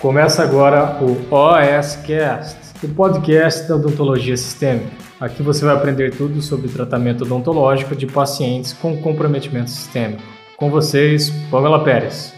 Começa agora o OSCast, o podcast da odontologia sistêmica. Aqui você vai aprender tudo sobre tratamento odontológico de pacientes com comprometimento sistêmico. Com vocês, Pamela Pérez.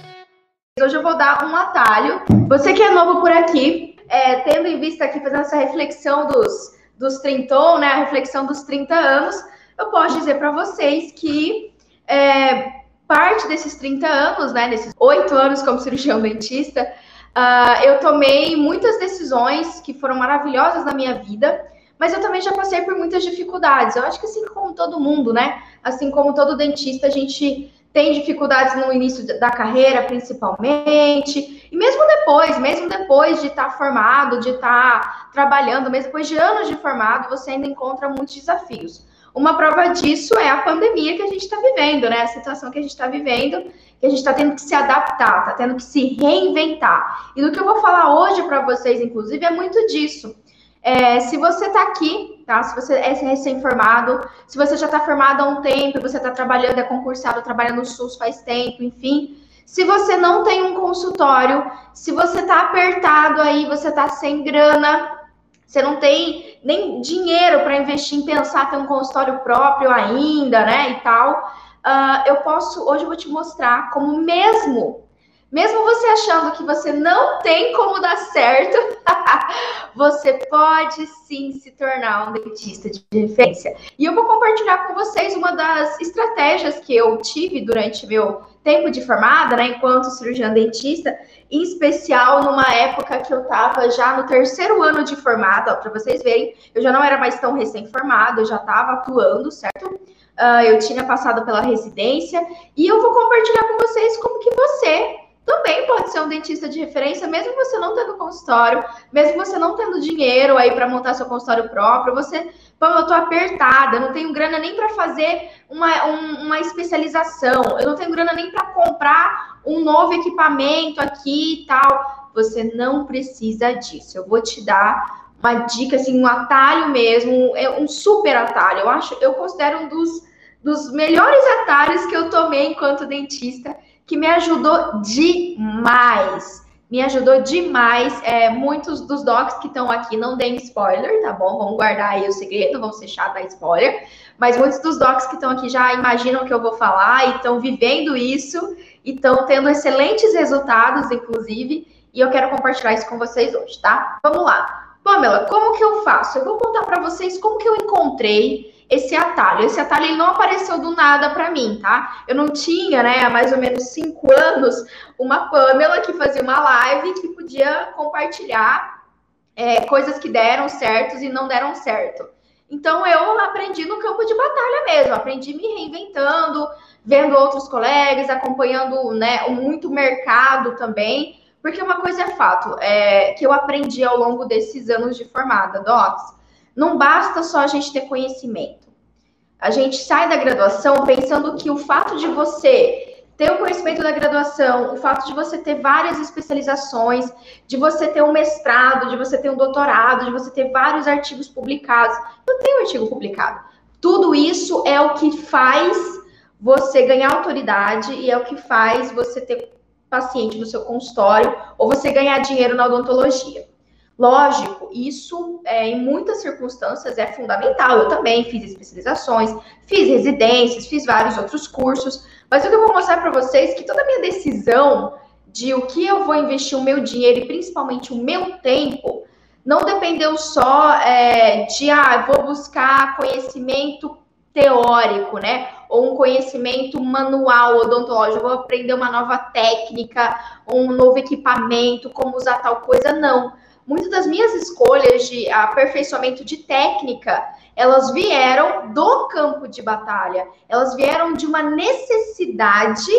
Hoje eu vou dar um atalho. Você que é novo por aqui, é, tendo em vista aqui, fazendo essa reflexão dos, dos 30, né, a reflexão dos 30 anos, eu posso dizer para vocês que é, parte desses 30 anos, né, desses 8 anos como cirurgião dentista, uh, eu tomei muitas decisões que foram maravilhosas na minha vida, mas eu também já passei por muitas dificuldades. Eu acho que assim como todo mundo, né, assim como todo dentista, a gente tem dificuldades no início da carreira, principalmente, e mesmo depois, mesmo depois de estar tá formado, de estar tá trabalhando, mesmo depois de anos de formado, você ainda encontra muitos desafios. Uma prova disso é a pandemia que a gente está vivendo, né? A situação que a gente está vivendo, que a gente está tendo que se adaptar, está tendo que se reinventar. E do que eu vou falar hoje para vocês, inclusive, é muito disso. É, se você está aqui, tá? Se você é recém-formado, se você já está formado há um tempo, você está trabalhando, é concursado, trabalha no SUS faz tempo, enfim. Se você não tem um consultório, se você está apertado aí, você está sem grana, você não tem nem dinheiro para investir em pensar ter um consultório próprio ainda, né? E tal. Uh, eu posso, hoje eu vou te mostrar como mesmo, mesmo você achando que você não tem como dar certo, você pode sim se tornar um dentista de referência. E eu vou compartilhar com vocês uma das estratégias que eu tive durante meu tempo de formada, né, enquanto cirurgiã dentista, em especial numa época que eu estava já no terceiro ano de formada, para vocês verem, eu já não era mais tão recém-formada, eu já estava atuando, certo? Uh, eu tinha passado pela residência e eu vou compartilhar com vocês como que você também pode ser um dentista de referência, mesmo você não tendo consultório, mesmo você não tendo dinheiro aí para montar seu consultório próprio, você, pô, eu tô apertada, não tenho grana nem para fazer uma, um, uma especialização, eu não tenho grana nem para comprar um novo equipamento aqui e tal. Você não precisa disso. Eu vou te dar uma dica, assim, um atalho mesmo, é um super atalho. Eu acho, eu considero um dos, dos melhores atalhos que eu tomei enquanto dentista que me ajudou demais. Me ajudou demais. É, muitos dos docs que estão aqui não deem spoiler, tá bom? Vamos guardar aí o segredo, vamos deixar dar spoiler. Mas muitos dos docs que estão aqui já imaginam o que eu vou falar e estão vivendo isso e estão tendo excelentes resultados, inclusive. E eu quero compartilhar isso com vocês hoje, tá? Vamos lá. Pamela, como que eu faço? Eu vou contar para vocês como que eu encontrei esse atalho. Esse atalho ele não apareceu do nada para mim, tá? Eu não tinha, né, há mais ou menos cinco anos, uma Pamela que fazia uma live que podia compartilhar é, coisas que deram certos e não deram certo. Então eu aprendi no campo de batalha mesmo, aprendi me reinventando, vendo outros colegas, acompanhando né, muito mercado também, porque uma coisa é fato, é, que eu aprendi ao longo desses anos de formada, Docs, não basta só a gente ter conhecimento. A gente sai da graduação pensando que o fato de você ter o conhecimento da graduação, o fato de você ter várias especializações, de você ter um mestrado, de você ter um doutorado, de você ter vários artigos publicados. Não tem um artigo publicado. Tudo isso é o que faz você ganhar autoridade e é o que faz você ter paciente no seu consultório ou você ganhar dinheiro na odontologia. Lógico, isso é, em muitas circunstâncias é fundamental. Eu também fiz especializações, fiz residências, fiz vários outros cursos, mas o que eu vou mostrar para vocês é que toda a minha decisão de o que eu vou investir o meu dinheiro e principalmente o meu tempo não dependeu só é, de ah, vou buscar conhecimento teórico, né? Ou um conhecimento manual odontológico, vou aprender uma nova técnica, um novo equipamento, como usar tal coisa, não muitas das minhas escolhas de aperfeiçoamento de técnica, elas vieram do campo de batalha, elas vieram de uma necessidade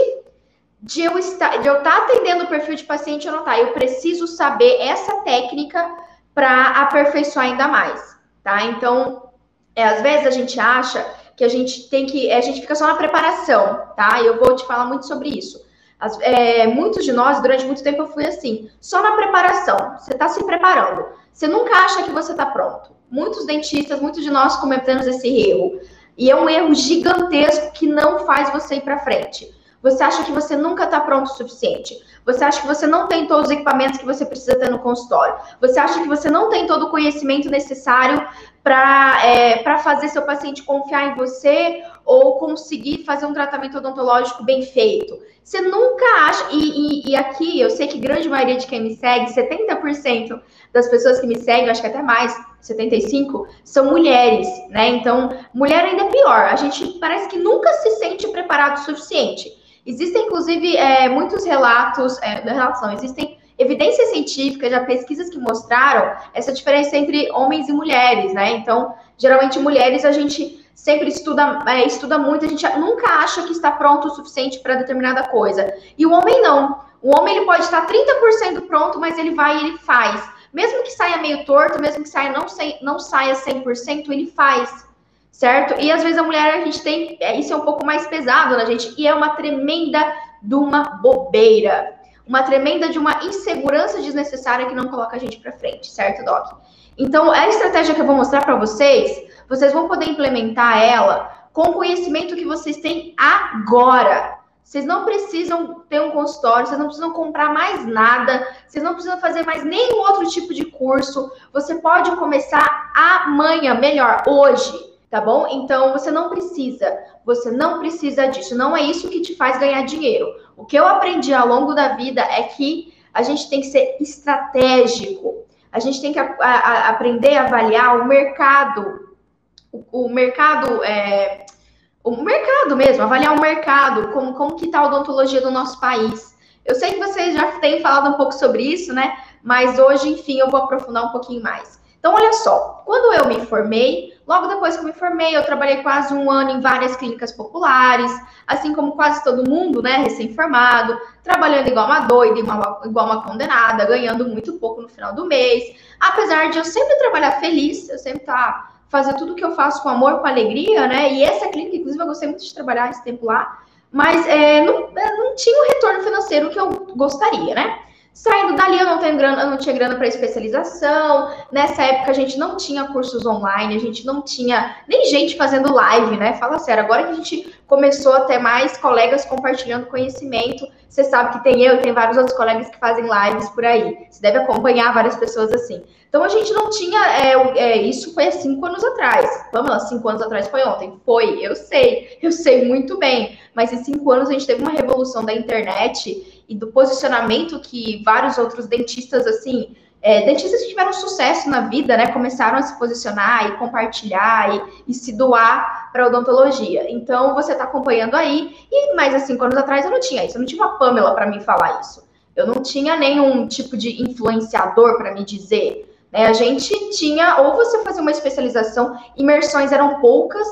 de eu estar, de eu estar atendendo o perfil de paciente ou não tá. Eu preciso saber essa técnica para aperfeiçoar ainda mais, tá? Então, é, às vezes a gente acha que a gente tem que, a gente fica só na preparação, tá? Eu vou te falar muito sobre isso. As, é, muitos de nós, durante muito tempo, eu fui assim, só na preparação. Você está se preparando. Você nunca acha que você está pronto. Muitos dentistas, muitos de nós cometemos esse erro. E é um erro gigantesco que não faz você ir para frente. Você acha que você nunca está pronto o suficiente? Você acha que você não tem todos os equipamentos que você precisa ter no consultório? Você acha que você não tem todo o conhecimento necessário para é, fazer seu paciente confiar em você ou conseguir fazer um tratamento odontológico bem feito? Você nunca acha. E, e, e aqui eu sei que grande maioria de quem me segue, 70% das pessoas que me seguem, acho que até mais, 75, são mulheres, né? Então, mulher ainda é pior. A gente parece que nunca se sente preparado o suficiente. Existem, inclusive, é, muitos relatos, é, relatos não, existem evidências científicas, já pesquisas que mostraram essa diferença entre homens e mulheres, né? Então, geralmente, mulheres a gente sempre estuda, é, estuda muito, a gente nunca acha que está pronto o suficiente para determinada coisa. E o homem não. O homem ele pode estar 30% pronto, mas ele vai e ele faz. Mesmo que saia meio torto, mesmo que saia não, não saia 100%, ele faz certo? E às vezes a mulher, a gente tem, é, isso é um pouco mais pesado na gente, e é uma tremenda de uma bobeira, uma tremenda de uma insegurança desnecessária que não coloca a gente para frente, certo, Doc? Então, a estratégia que eu vou mostrar para vocês, vocês vão poder implementar ela com o conhecimento que vocês têm agora. Vocês não precisam ter um consultório, vocês não precisam comprar mais nada, vocês não precisam fazer mais nenhum outro tipo de curso. Você pode começar amanhã, melhor, hoje tá bom? Então você não precisa, você não precisa disso, não é isso que te faz ganhar dinheiro. O que eu aprendi ao longo da vida é que a gente tem que ser estratégico, a gente tem que a, a, aprender a avaliar o mercado, o, o mercado é, o mercado mesmo, avaliar o mercado, como, como que está a odontologia do nosso país. Eu sei que vocês já têm falado um pouco sobre isso, né? Mas hoje, enfim, eu vou aprofundar um pouquinho mais. Então, olha só, quando eu me formei, Logo depois que eu me formei, eu trabalhei quase um ano em várias clínicas populares, assim como quase todo mundo, né, recém-formado, trabalhando igual uma doida, igual, igual uma condenada, ganhando muito pouco no final do mês. Apesar de eu sempre trabalhar feliz, eu sempre tá fazer tudo que eu faço com amor, com alegria, né? E essa clínica, inclusive, eu gostei muito de trabalhar esse tempo lá, mas é, não, é, não tinha o retorno financeiro que eu gostaria, né? Saindo dali, eu não tenho grana, eu não tinha grana para especialização. Nessa época a gente não tinha cursos online, a gente não tinha nem gente fazendo live, né? Fala sério, agora que a gente começou a ter mais colegas compartilhando conhecimento, você sabe que tem eu e tem vários outros colegas que fazem lives por aí. Você deve acompanhar várias pessoas assim. Então a gente não tinha. É, é, isso foi há cinco anos atrás. Vamos lá, cinco anos atrás foi ontem. Foi, eu sei, eu sei muito bem. Mas em cinco anos a gente teve uma revolução da internet e do posicionamento que vários outros dentistas, assim, é, dentistas que tiveram sucesso na vida, né, começaram a se posicionar e compartilhar e, e se doar para odontologia. Então, você está acompanhando aí, e mais assim, anos atrás eu não tinha isso, eu não tinha uma Pamela para me falar isso. Eu não tinha nenhum tipo de influenciador para me dizer. Né? A gente tinha, ou você fazia uma especialização, imersões eram poucas,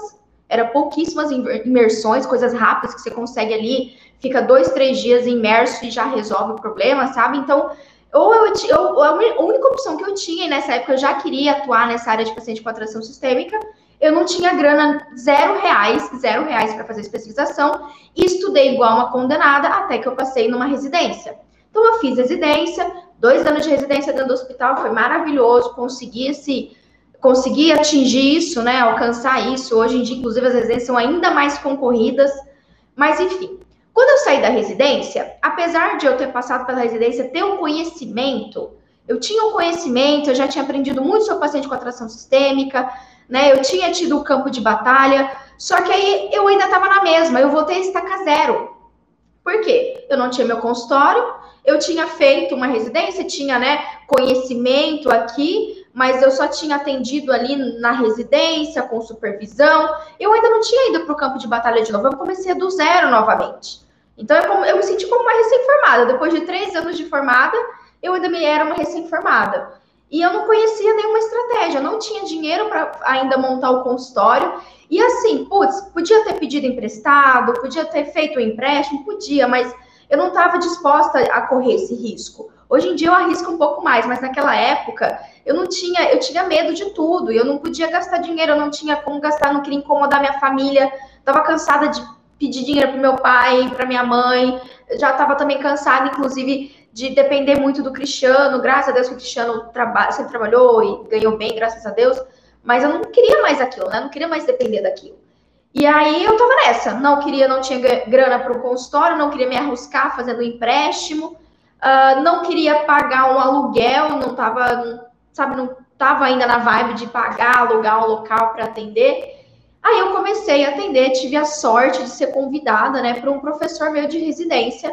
eram pouquíssimas imersões, coisas rápidas que você consegue ali fica dois, três dias imerso e já resolve o problema, sabe? Então, ou eu, eu, a única opção que eu tinha, e nessa época eu já queria atuar nessa área de paciente com atração sistêmica, eu não tinha grana, zero reais, zero reais para fazer especialização, e estudei igual uma condenada até que eu passei numa residência. Então, eu fiz residência, dois anos de residência dentro do hospital, foi maravilhoso, consegui esse consegui atingir isso, né, alcançar isso. Hoje em dia, inclusive, as residências são ainda mais concorridas, mas enfim. Quando eu saí da residência, apesar de eu ter passado pela residência, ter um conhecimento, eu tinha um conhecimento, eu já tinha aprendido muito sobre paciente com atração sistêmica, né? Eu tinha tido o campo de batalha, só que aí eu ainda estava na mesma, eu voltei a estacar zero. Por quê? Eu não tinha meu consultório, eu tinha feito uma residência, tinha, né, conhecimento aqui, mas eu só tinha atendido ali na residência, com supervisão. Eu ainda não tinha ido para o campo de batalha de novo, eu comecei do zero novamente. Então eu, eu me senti como uma recém-formada. Depois de três anos de formada, eu ainda me era uma recém-formada. E eu não conhecia nenhuma estratégia, eu não tinha dinheiro para ainda montar o consultório. E assim, putz, podia ter pedido emprestado, podia ter feito um empréstimo, podia, mas eu não estava disposta a correr esse risco. Hoje em dia eu arrisco um pouco mais, mas naquela época eu não tinha, eu tinha medo de tudo, eu não podia gastar dinheiro, eu não tinha como gastar, não queria incomodar minha família, estava cansada de pedir dinheiro para meu pai, para minha mãe, já estava também cansada, inclusive, de depender muito do Cristiano, graças a Deus que o Cristiano traba sempre trabalhou e ganhou bem, graças a Deus, mas eu não queria mais aquilo, né? Eu não queria mais depender daquilo. E aí eu tava nessa, não queria, não tinha grana para o consultório, não queria me arriscar fazendo empréstimo, uh, não queria pagar um aluguel, não tava, sabe, não tava ainda na vibe de pagar, alugar um local para atender. Aí eu comecei a atender, tive a sorte de ser convidada, né, para um professor meu de residência.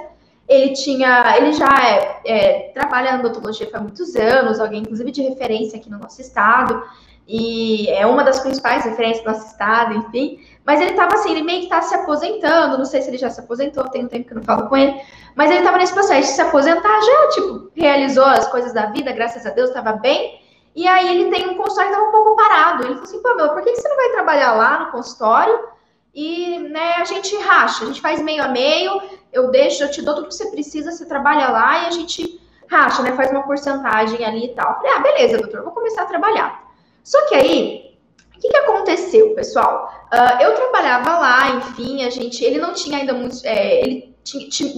Ele tinha, ele já é, é, trabalha na odontologia há muitos anos, alguém inclusive de referência aqui no nosso estado, e é uma das principais referências do nosso estado, enfim. Mas ele estava assim, ele meio que está se aposentando, não sei se ele já se aposentou, tem um tempo que eu não falo com ele, mas ele estava nesse processo de se aposentar, já, tipo, realizou as coisas da vida, graças a Deus, estava bem, e aí ele tem um consultório que estava um pouco parado. Ele falou assim, Pamela, por que você não vai trabalhar lá no consultório? E né, a gente racha, a gente faz meio a meio, eu deixo, eu te dou tudo que você precisa, você trabalha lá e a gente racha, né? Faz uma porcentagem ali e tal. Falei, ah, beleza, doutor, vou começar a trabalhar. Só que aí, o que, que aconteceu, pessoal? Uh, eu trabalhava lá, enfim, a gente, ele não tinha ainda muito, é, ele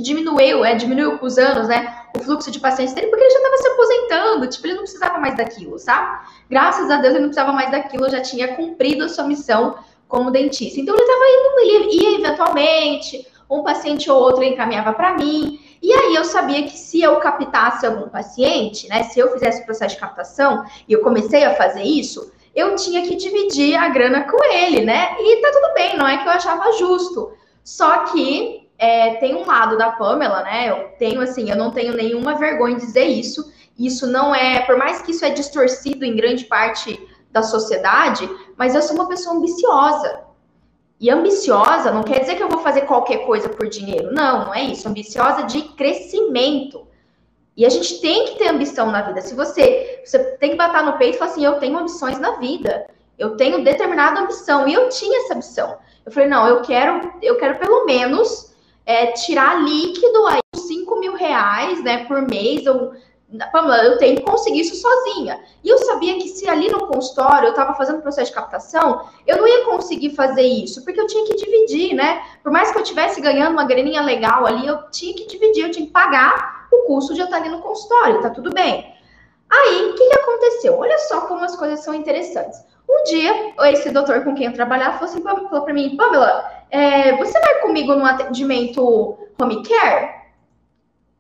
diminuiu, é, diminuiu com os anos, né? O fluxo de pacientes dele, porque ele já estava se aposentando, tipo, ele não precisava mais daquilo, sabe? Graças a Deus ele não precisava mais daquilo, já tinha cumprido a sua missão como dentista. Então ele estava indo, ele ia eventualmente, um paciente ou outro encaminhava para mim. E aí eu sabia que se eu captasse algum paciente, né? Se eu fizesse o processo de captação, e eu comecei a fazer isso, eu tinha que dividir a grana com ele, né? E tá tudo bem, não é que eu achava justo. Só que é, tem um lado da Pamela, né? Eu tenho assim, eu não tenho nenhuma vergonha de dizer isso. Isso não é, por mais que isso é distorcido em grande parte da sociedade, mas eu sou uma pessoa ambiciosa. E ambiciosa não quer dizer que eu vou fazer qualquer coisa por dinheiro. Não, não é isso. Ambiciosa de crescimento. E a gente tem que ter ambição na vida. Se você, você tem que bater no peito e falar assim, eu tenho ambições na vida. Eu tenho determinada ambição. E eu tinha essa ambição. Eu falei, não, eu quero, eu quero pelo menos é, tirar líquido aí 5 mil reais, né, por mês, ou eu tenho que conseguir isso sozinha. E eu sabia que se ali no consultório eu estava fazendo processo de captação, eu não ia conseguir fazer isso, porque eu tinha que dividir, né? Por mais que eu estivesse ganhando uma graninha legal ali, eu tinha que dividir, eu tinha que pagar o de eu estar ali no consultório, tá tudo bem. Aí, o que, que aconteceu? Olha só como as coisas são interessantes. Um dia, esse doutor com quem eu trabalhava falou, assim, falou para mim, Pamela, é, você vai comigo no atendimento home care?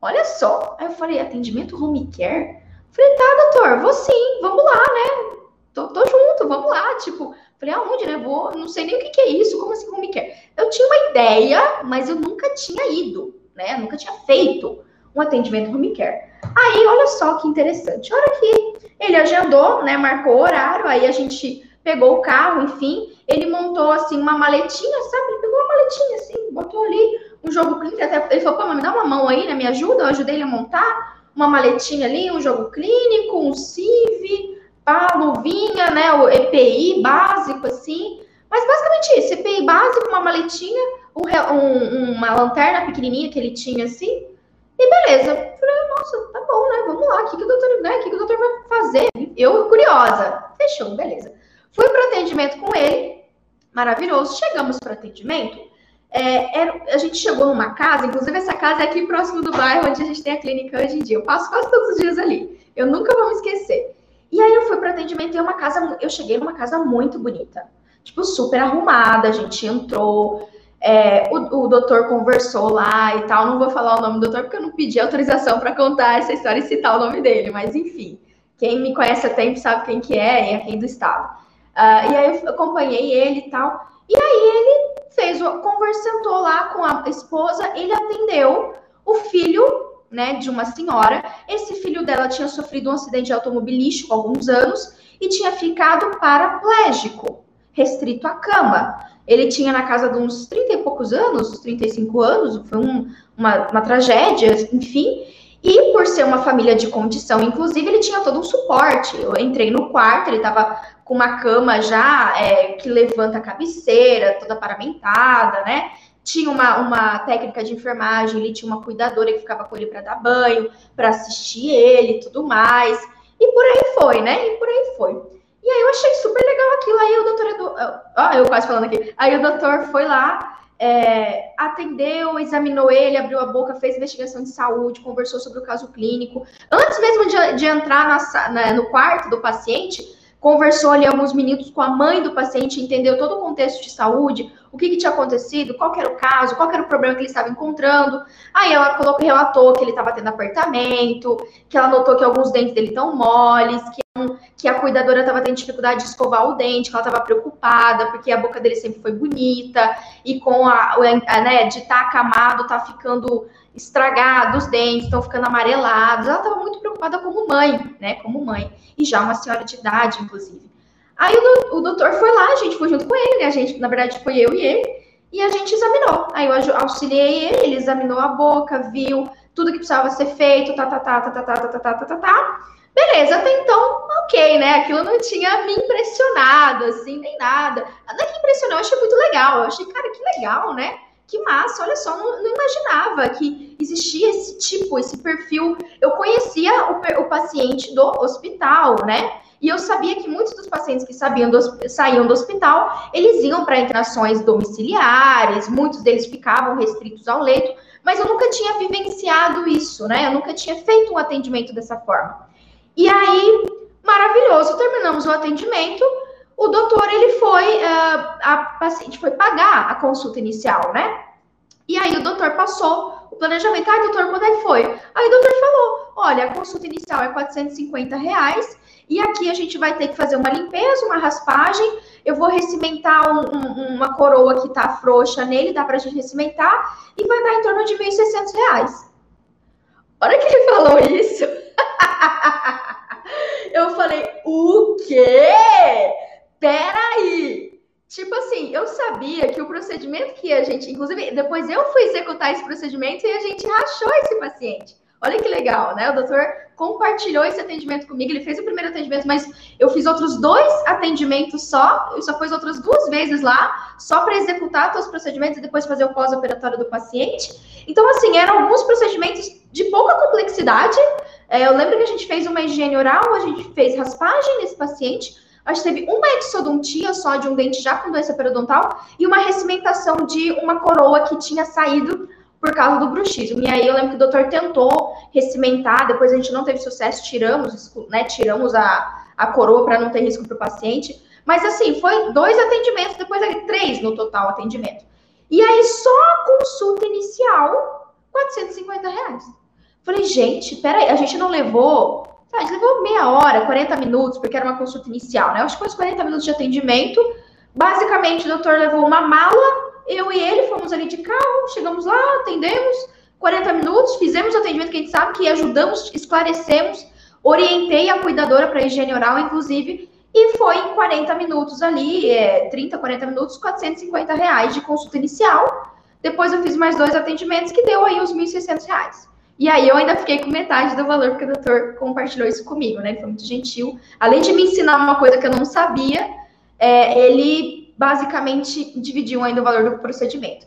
Olha só. Aí eu falei, atendimento home care? Falei, tá, doutor, vou sim, vamos lá, né? Tô, tô junto, vamos lá. Tipo, falei, aonde, né? Vou, não sei nem o que, que é isso, como assim home care? Eu tinha uma ideia, mas eu nunca tinha ido, né? Eu nunca tinha feito um atendimento home care. Aí, olha só que interessante. A hora que ele agendou, né, marcou o horário, aí a gente pegou o carro, enfim, ele montou, assim, uma maletinha, sabe? Ele pegou uma maletinha, assim, botou ali um jogo clínico, até, ele falou, pô, me dá uma mão aí, né, me ajuda, eu ajudei ele a montar uma maletinha ali, um jogo clínico, um CIV, pá, luvinha, né, o EPI básico, assim, mas basicamente isso, EPI básico, uma maletinha, um, uma lanterna pequenininha que ele tinha, assim, e beleza. Falei, nossa, tá bom, né? Vamos lá. O que, que o doutor, né? O que, que o doutor vai fazer? Eu, curiosa. Fechou, beleza. Fui para atendimento com ele. Maravilhoso. Chegamos para atendimento. É, era, a gente chegou numa casa, inclusive essa casa é aqui próximo do bairro onde a gente tem a clínica hoje em dia. Eu passo quase todos os dias ali. Eu nunca vou me esquecer. E aí eu fui para atendimento e é uma casa, eu cheguei numa casa muito bonita. Tipo, super arrumada, a gente entrou, é, o, o doutor conversou lá e tal. Não vou falar o nome do doutor porque eu não pedi autorização para contar essa história e citar o nome dele, mas enfim. Quem me conhece há tempo sabe quem que é, é quem do estado. Uh, e aí eu acompanhei ele e tal. E aí ele fez, conversou lá com a esposa, ele atendeu o filho, né, de uma senhora. Esse filho dela tinha sofrido um acidente automobilístico há alguns anos e tinha ficado paraplégico, restrito à cama. Ele tinha na casa de uns 30 e poucos anos, 35 anos, foi um, uma, uma tragédia, enfim. E por ser uma família de condição, inclusive, ele tinha todo um suporte. Eu entrei no quarto, ele estava com uma cama já é, que levanta a cabeceira, toda paramentada, né? Tinha uma, uma técnica de enfermagem, ele tinha uma cuidadora que ficava com ele para dar banho, para assistir ele tudo mais. E por aí foi, né? E por aí foi. E aí eu achei super legal aquilo. Aí o doutor. Ó, eu quase falando aqui. Aí o doutor foi lá, é, atendeu, examinou ele, abriu a boca, fez investigação de saúde, conversou sobre o caso clínico. Antes mesmo de, de entrar na, na, no quarto do paciente, conversou ali alguns minutos com a mãe do paciente, entendeu todo o contexto de saúde, o que, que tinha acontecido, qual era o caso, qual era o problema que ele estava encontrando. Aí ela colocou, relatou que ele estava tendo apertamento, que ela notou que alguns dentes dele estão moles, que, que a cuidadora estava tendo dificuldade de escovar o dente, que ela estava preocupada, porque a boca dele sempre foi bonita, e com a, a né, de estar tá acamado, tá ficando estragado os dentes, estão ficando amarelados. Ela estava muito preocupada como mãe, né? Como mãe. E já uma senhora de idade, inclusive. Aí o, o doutor foi lá, a gente foi junto com ele, né? A gente, na verdade, foi eu e ele, e a gente examinou. Aí eu auxiliei ele, ele examinou a boca, viu tudo que precisava ser feito, tá, tá, tá, tá, tá, tá, tá, tá, tá, tá, tá. Beleza, até então, ok, né? Aquilo não tinha me impressionado, assim, nem nada. Não é que impressionou, eu achei muito legal. Eu achei, cara, que legal, né? Que massa, olha só, não, não imaginava que existia esse tipo, esse perfil. Eu conhecia o, o paciente do hospital, né? E eu sabia que muitos dos pacientes que sabiam do, saíam do hospital, eles iam para internações domiciliares, muitos deles ficavam restritos ao leito, mas eu nunca tinha vivenciado isso, né? Eu nunca tinha feito um atendimento dessa forma. E aí, maravilhoso, terminamos o atendimento. O doutor, ele foi, uh, a paciente foi pagar a consulta inicial, né? E aí o doutor passou o planejamento. Ah, doutor, quando é que foi? Aí o doutor falou: olha, a consulta inicial é 450 reais e aqui a gente vai ter que fazer uma limpeza, uma raspagem. Eu vou recimentar um, um, uma coroa que tá frouxa nele, dá pra gente recimentar, e vai dar em torno de 1.600 reais. A hora que ele falou isso, eu falei, o quê? Peraí! Tipo assim, eu sabia que o procedimento que a gente, inclusive, depois eu fui executar esse procedimento e a gente rachou esse paciente. Olha que legal, né? O doutor compartilhou esse atendimento comigo. Ele fez o primeiro atendimento, mas eu fiz outros dois atendimentos só. Eu só fiz outras duas vezes lá, só para executar todos os procedimentos e depois fazer o pós-operatório do paciente. Então, assim, eram alguns procedimentos de pouca complexidade. É, eu lembro que a gente fez uma higiene oral, a gente fez raspagem nesse paciente. A gente teve uma exodontia só de um dente já com doença periodontal e uma recimentação de uma coroa que tinha saído por causa do bruxismo. E aí eu lembro que o doutor tentou recimentar, depois a gente não teve sucesso, tiramos, né, tiramos a, a coroa para não ter risco para o paciente. Mas assim, foi dois atendimentos, depois três no total atendimento. E aí só a consulta inicial, 450 reais. Falei, gente, peraí, a gente não levou, a gente levou meia hora, 40 minutos, porque era uma consulta inicial, né? Acho que foi uns 40 minutos de atendimento. Basicamente, o doutor levou uma mala eu e ele fomos ali de carro, chegamos lá, atendemos 40 minutos, fizemos o atendimento que a gente sabe que ajudamos, esclarecemos, orientei a cuidadora para higiene oral, inclusive, e foi em 40 minutos ali, é, 30, 40 minutos, 450 reais de consulta inicial. Depois eu fiz mais dois atendimentos que deu aí os 1.600 reais. E aí eu ainda fiquei com metade do valor, porque o doutor compartilhou isso comigo, né? Ele foi muito gentil. Além de me ensinar uma coisa que eu não sabia, é, ele basicamente dividiam ainda o valor do procedimento.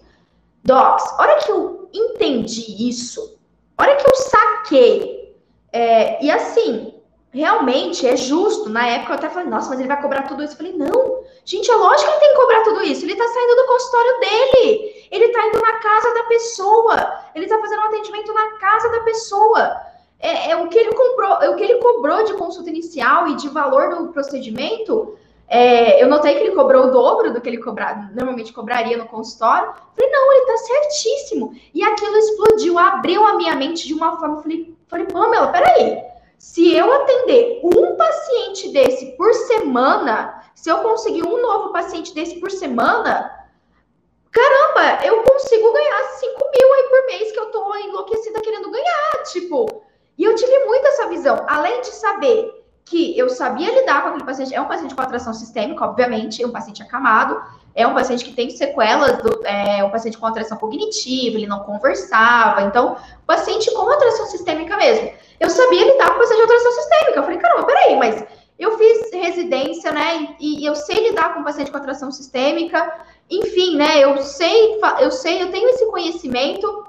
Docs, hora que eu entendi isso, hora que eu saquei, é, e assim, realmente é justo. Na época eu até falei, nossa, mas ele vai cobrar tudo isso. Eu falei, não, gente, é lógico que ele tem que cobrar tudo isso. Ele tá saindo do consultório dele, ele tá indo na casa da pessoa, ele tá fazendo um atendimento na casa da pessoa. É, é o que ele comprou, é o que ele cobrou de consulta inicial e de valor do procedimento é, eu notei que ele cobrou o dobro do que ele cobrar, normalmente cobraria no consultório. Falei, não, ele tá certíssimo. E aquilo explodiu, abriu a minha mente de uma forma. Falei, falei Pamela, peraí. Se eu atender um paciente desse por semana, se eu conseguir um novo paciente desse por semana, caramba, eu consigo ganhar 5 mil aí por mês que eu tô enlouquecida querendo ganhar. Tipo, e eu tive muito essa visão. Além de saber que eu sabia lidar com aquele paciente. É um paciente com atração sistêmica, obviamente, é um paciente acamado, é um paciente que tem sequelas, do, é um paciente com atração cognitiva, ele não conversava. Então, paciente com atração sistêmica mesmo. Eu sabia lidar com o paciente com atração sistêmica. Eu falei, caramba, peraí, mas eu fiz residência, né? E, e eu sei lidar com o paciente com atração sistêmica. Enfim, né? Eu sei, eu sei, eu tenho esse conhecimento.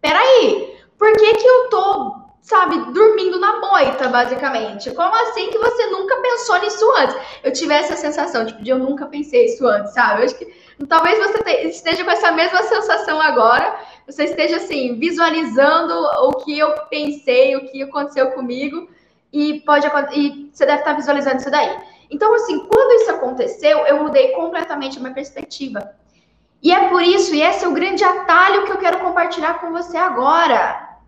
Peraí, por que que eu tô sabe, dormindo na moita, basicamente. Como assim que você nunca pensou nisso antes? Eu tive essa sensação, tipo, de eu nunca pensei isso antes, sabe? Eu acho que talvez você te, esteja com essa mesma sensação agora, você esteja assim, visualizando o que eu pensei, o que aconteceu comigo, e pode e você deve estar visualizando isso daí. Então, assim, quando isso aconteceu, eu mudei completamente a minha perspectiva. E é por isso, e esse é o grande atalho que eu quero compartilhar com você agora.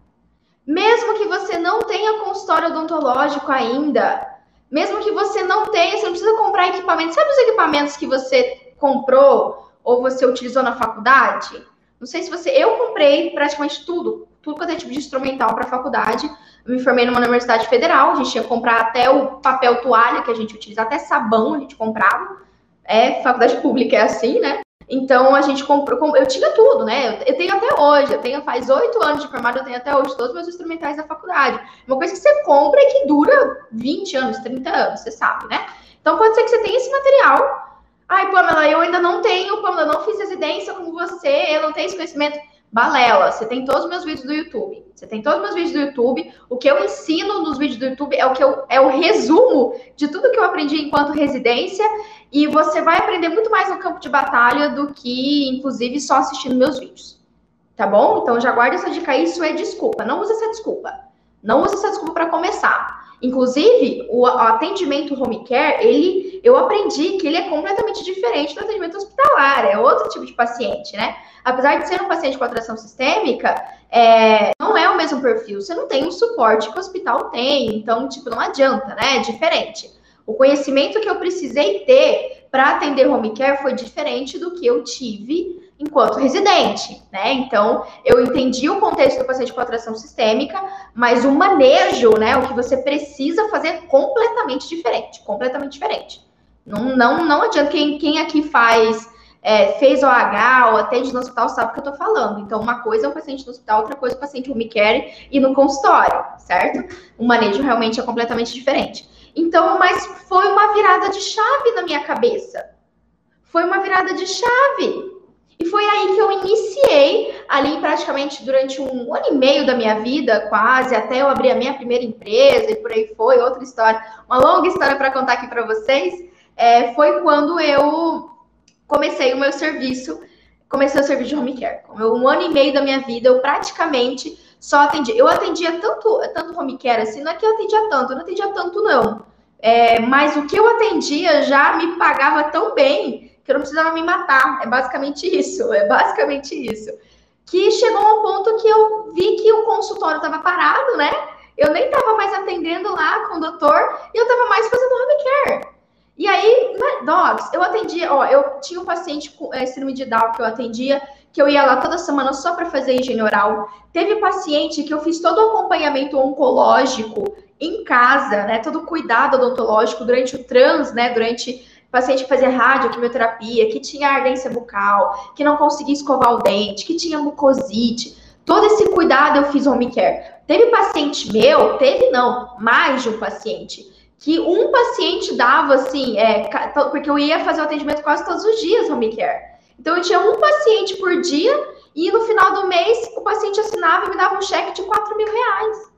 Mesmo que você não tenha consultório odontológico ainda, mesmo que você não tenha, você não precisa comprar equipamento. Sabe os equipamentos que você comprou ou você utilizou na faculdade? Não sei se você. Eu comprei praticamente tudo, tudo quanto é tipo de instrumental para faculdade. Me formei numa universidade federal, a gente tinha que comprar até o papel toalha que a gente utiliza, até sabão a gente comprava. É, faculdade pública é assim, né? Então a gente comprou, eu tinha tudo, né? Eu tenho até hoje, eu tenho faz oito anos de formado, eu tenho até hoje todos os meus instrumentais da faculdade. Uma coisa que você compra e que dura 20 anos, 30 anos, você sabe, né? Então pode ser que você tenha esse material. Ai, Pamela, eu ainda não tenho, Pamela, eu não fiz residência como você, eu não tenho esse conhecimento. Balela, você tem todos os meus vídeos do YouTube. Você tem todos os meus vídeos do YouTube. O que eu ensino nos vídeos do YouTube é o que eu, é o resumo de tudo que eu aprendi enquanto residência. E você vai aprender muito mais no campo de batalha do que, inclusive, só assistindo meus vídeos. Tá bom? Então já guarda essa dica aí, isso é desculpa. Não use essa desculpa. Não use essa desculpa para começar. Inclusive, o atendimento home care, ele, eu aprendi que ele é completamente diferente do atendimento hospitalar, é outro tipo de paciente, né? Apesar de ser um paciente com atração sistêmica, é, não é o mesmo perfil. Você não tem o suporte que o hospital tem, então, tipo, não adianta, né? É diferente. O conhecimento que eu precisei ter para atender home care foi diferente do que eu tive enquanto residente, né? Então, eu entendi o contexto do paciente com atração sistêmica, mas o manejo, né, o que você precisa fazer é completamente diferente, completamente diferente. Não, não, não adianta quem, quem aqui faz é, fez OH ou atende no hospital sabe o que eu tô falando. Então, uma coisa é um paciente no hospital, outra coisa é o paciente home care e no consultório, certo? O manejo realmente é completamente diferente. Então, mas foi uma virada de chave na minha cabeça. Foi uma virada de chave. E foi aí que eu iniciei, ali praticamente durante um ano e meio da minha vida, quase, até eu abrir a minha primeira empresa e por aí foi, outra história, uma longa história para contar aqui para vocês. É, foi quando eu comecei o meu serviço, comecei o serviço de home care. Um ano e meio da minha vida, eu praticamente só atendia. Eu atendia tanto, tanto home care assim, não é que eu atendia tanto, eu não atendia tanto, não. É, mas o que eu atendia já me pagava tão bem que eu não precisava me matar. É basicamente isso, é basicamente isso. Que chegou a um ponto que eu vi que o consultório estava parado, né? Eu nem estava mais atendendo lá com o doutor e eu estava mais fazendo home care. E aí, né, dogs, eu atendia, ó, eu tinha um paciente com é, síndrome de Down que eu atendia, que eu ia lá toda semana só para fazer higiene oral. Teve paciente que eu fiz todo o acompanhamento oncológico em casa, né, todo o cuidado odontológico durante o trans, né, durante paciente que fazia radioquimioterapia, que tinha ardência bucal, que não conseguia escovar o dente, que tinha mucosite. Todo esse cuidado eu fiz home care. Teve paciente meu, teve não, mais de um paciente, que um paciente dava assim, é, porque eu ia fazer o atendimento quase todos os dias home care. Então eu tinha um paciente por dia e no final do mês o paciente assinava e me dava um cheque de 4 mil reais.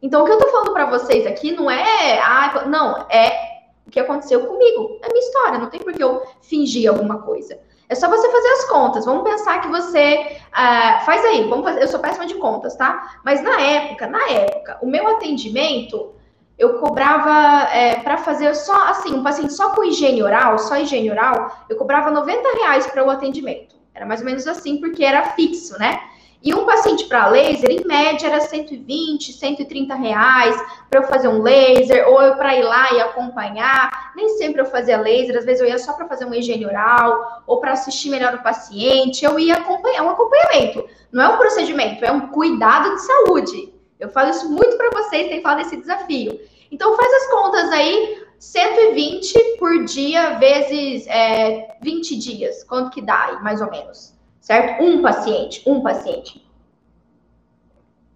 Então o que eu tô falando para vocês aqui não é, ah, não, é o que aconteceu comigo. É minha história, não tem por que eu fingir alguma coisa. É só você fazer as contas. Vamos pensar que você. Uh, faz aí, vamos fazer. Eu sou péssima de contas, tá? Mas na época, na época, o meu atendimento, eu cobrava é, para fazer só assim, um paciente só com higiene oral, só higiene oral, eu cobrava 90 reais para o atendimento. Era mais ou menos assim, porque era fixo, né? E um paciente para laser, em média, era 120, 130 reais para eu fazer um laser, ou eu para ir lá e acompanhar. Nem sempre eu fazia laser, às vezes eu ia só para fazer uma higiene oral, ou para assistir melhor o paciente. Eu ia acompanhar, um acompanhamento. Não é um procedimento, é um cuidado de saúde. Eu falo isso muito para vocês, tem falado desse desafio. Então faz as contas aí, 120 por dia vezes é, 20 dias. Quanto que dá aí, mais ou menos? certo? Um paciente, um paciente.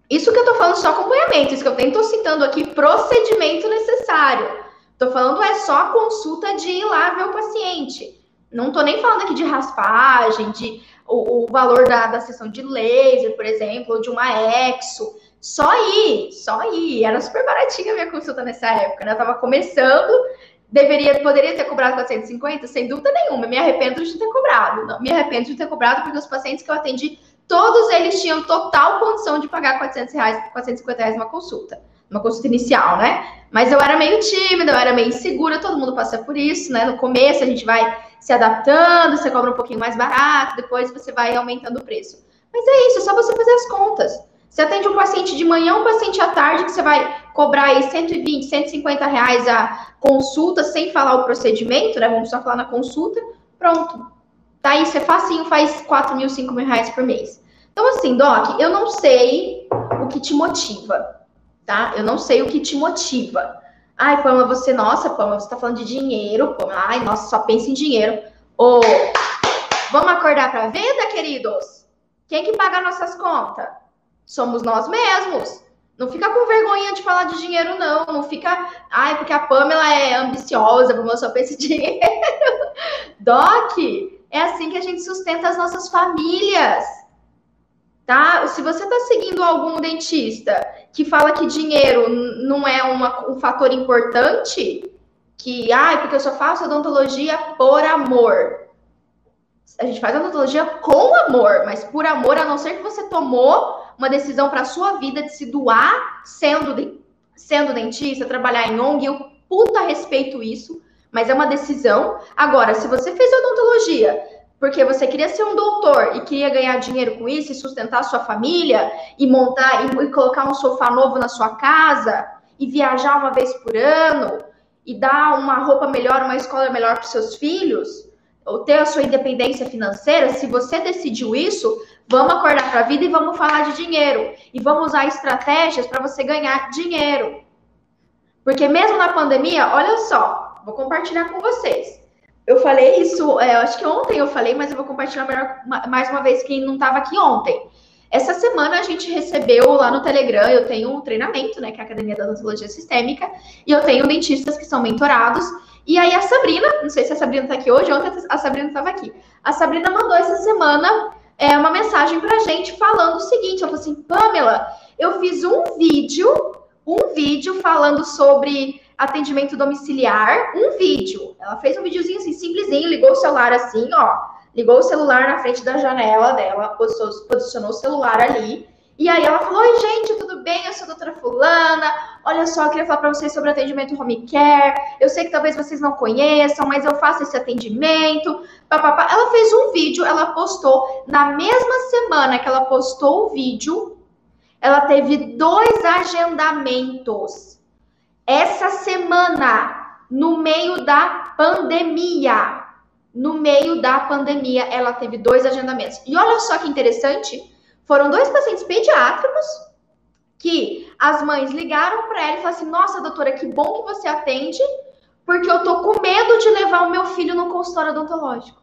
Isso que eu tô falando só acompanhamento, isso que eu nem tô citando aqui procedimento necessário. Tô falando é só a consulta de ir lá ver o paciente. Não tô nem falando aqui de raspagem, de o, o valor da, da sessão de laser, por exemplo, ou de uma exo. Só ir, só ir. Era super baratinha a minha consulta nessa época, né? Eu tava começando, Deveria, poderia ter cobrado 450? Sem dúvida nenhuma. Me arrependo de ter cobrado. Não, me arrependo de ter cobrado porque os pacientes que eu atendi, todos eles tinham total condição de pagar 400 reais, 450 reais uma consulta. Uma consulta inicial, né? Mas eu era meio tímida, eu era meio insegura, todo mundo passa por isso, né? No começo a gente vai se adaptando, você cobra um pouquinho mais barato, depois você vai aumentando o preço. Mas é isso, é só você fazer as contas. Você atende um paciente de manhã, um paciente à tarde, que você vai cobrar aí 120, 150 reais a consulta, sem falar o procedimento, né? Vamos só falar na consulta. Pronto. Tá aí, você facinho, faz 4 mil, 5 mil reais por mês. Então, assim, Doc, eu não sei o que te motiva tá? Eu não sei o que te motiva. Ai, Pamela, você, nossa, Pamela, você tá falando de dinheiro, Pamela. Ai, nossa, só pensa em dinheiro. Ô, vamos acordar para venda, queridos? Quem que paga nossas contas? Somos nós mesmos. Não fica com vergonha de falar de dinheiro, não. Não fica, ai, porque a Pamela é ambiciosa, Pamela só pensa dinheiro. Doc, é assim que a gente sustenta as nossas famílias tá? Se você está seguindo algum dentista que fala que dinheiro não é uma, um fator importante, que, ah, porque eu só faço odontologia por amor. A gente faz odontologia com amor, mas por amor, a não ser que você tomou uma decisão para a sua vida de se doar sendo, de, sendo dentista, trabalhar em ONG, eu puta respeito isso, mas é uma decisão. Agora, se você fez odontologia porque você queria ser um doutor e queria ganhar dinheiro com isso e sustentar a sua família e montar e, e colocar um sofá novo na sua casa e viajar uma vez por ano e dar uma roupa melhor, uma escola melhor para seus filhos, ou ter a sua independência financeira, se você decidiu isso, vamos acordar para a vida e vamos falar de dinheiro. E vamos usar estratégias para você ganhar dinheiro. Porque mesmo na pandemia, olha só, vou compartilhar com vocês. Eu falei isso, é, acho que ontem eu falei, mas eu vou compartilhar melhor, mais uma vez quem não estava aqui ontem. Essa semana a gente recebeu lá no Telegram, eu tenho um treinamento, né, que é a Academia da Odontologia Sistêmica, e eu tenho dentistas que são mentorados. E aí a Sabrina, não sei se a Sabrina está aqui hoje, ontem a Sabrina estava aqui. A Sabrina mandou essa semana é, uma mensagem para gente falando o seguinte: ela falou assim, Pamela, eu fiz um vídeo, um vídeo falando sobre atendimento domiciliar, um vídeo. Ela fez um videozinho assim, simplesinho, ligou o celular assim, ó. Ligou o celular na frente da janela dela, posicionou, posicionou o celular ali. E aí ela falou: Oi, gente, tudo bem? Eu sou a doutora Fulana. Olha só, eu queria falar para vocês sobre atendimento home care. Eu sei que talvez vocês não conheçam, mas eu faço esse atendimento. Ela fez um vídeo, ela postou. Na mesma semana que ela postou o vídeo, ela teve dois agendamentos essa semana, no meio da pandemia, no meio da pandemia, ela teve dois agendamentos. E olha só que interessante, foram dois pacientes pediátricos que as mães ligaram para ela e falaram assim: Nossa, doutora, que bom que você atende, porque eu tô com medo de levar o meu filho no consultório odontológico.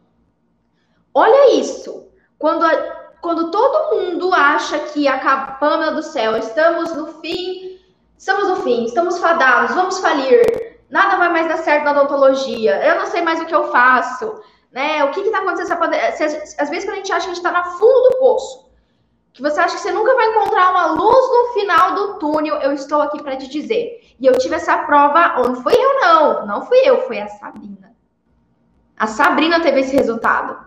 Olha isso. Quando, a, quando todo mundo acha que a Pamela do céu, estamos no fim Estamos no fim, estamos fadados, vamos falir. Nada vai mais dar certo na odontologia. Eu não sei mais o que eu faço. Né? O que está acontecendo? Às vezes, quando a gente acha que a gente está na fundo do poço, que você acha que você nunca vai encontrar uma luz no final do túnel, eu estou aqui para te dizer. E eu tive essa prova, não fui eu, não. Não fui eu, foi a Sabrina. A Sabrina teve esse resultado.